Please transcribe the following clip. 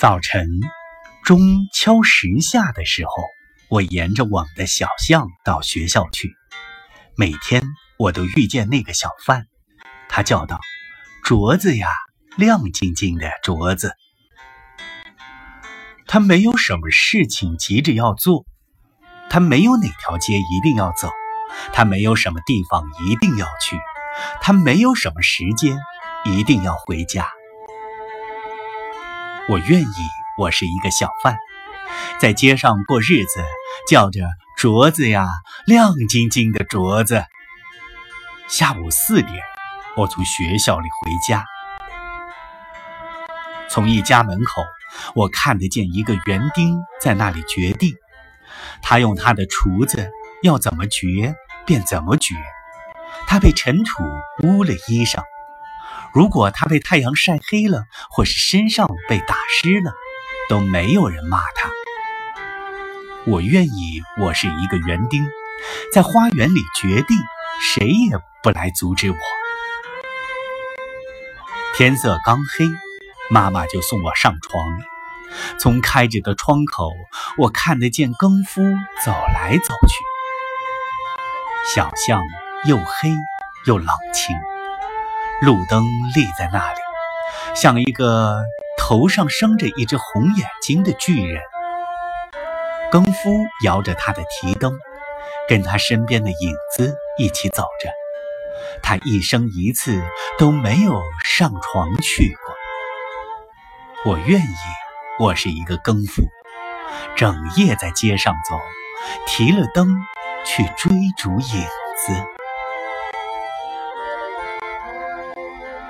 早晨钟敲十下的时候，我沿着我们的小巷到学校去。每天我都遇见那个小贩，他叫道：“镯子呀，亮晶晶的镯子。”他没有什么事情急着要做，他没有哪条街一定要走，他没有什么地方一定要去，他没有什么时间一定要回家。我愿意，我是一个小贩，在街上过日子，叫着镯子呀，亮晶晶的镯子。下午四点，我从学校里回家，从一家门口，我看得见一个园丁在那里掘地，他用他的锄子要怎么掘便怎么掘，他被尘土污了衣裳。如果他被太阳晒黑了，或是身上被打湿了，都没有人骂他。我愿意，我是一个园丁，在花园里掘地，谁也不来阻止我。天色刚黑，妈妈就送我上床。从开着的窗口，我看得见更夫走来走去。小巷又黑又冷清。路灯立在那里，像一个头上生着一只红眼睛的巨人。更夫摇着他的提灯，跟他身边的影子一起走着。他一生一次都没有上床去过。我愿意，我是一个更夫，整夜在街上走，提了灯去追逐影子。